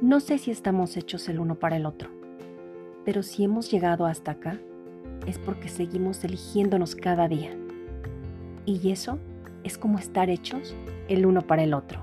No sé si estamos hechos el uno para el otro, pero si hemos llegado hasta acá, es porque seguimos eligiéndonos cada día. Y eso es como estar hechos el uno para el otro.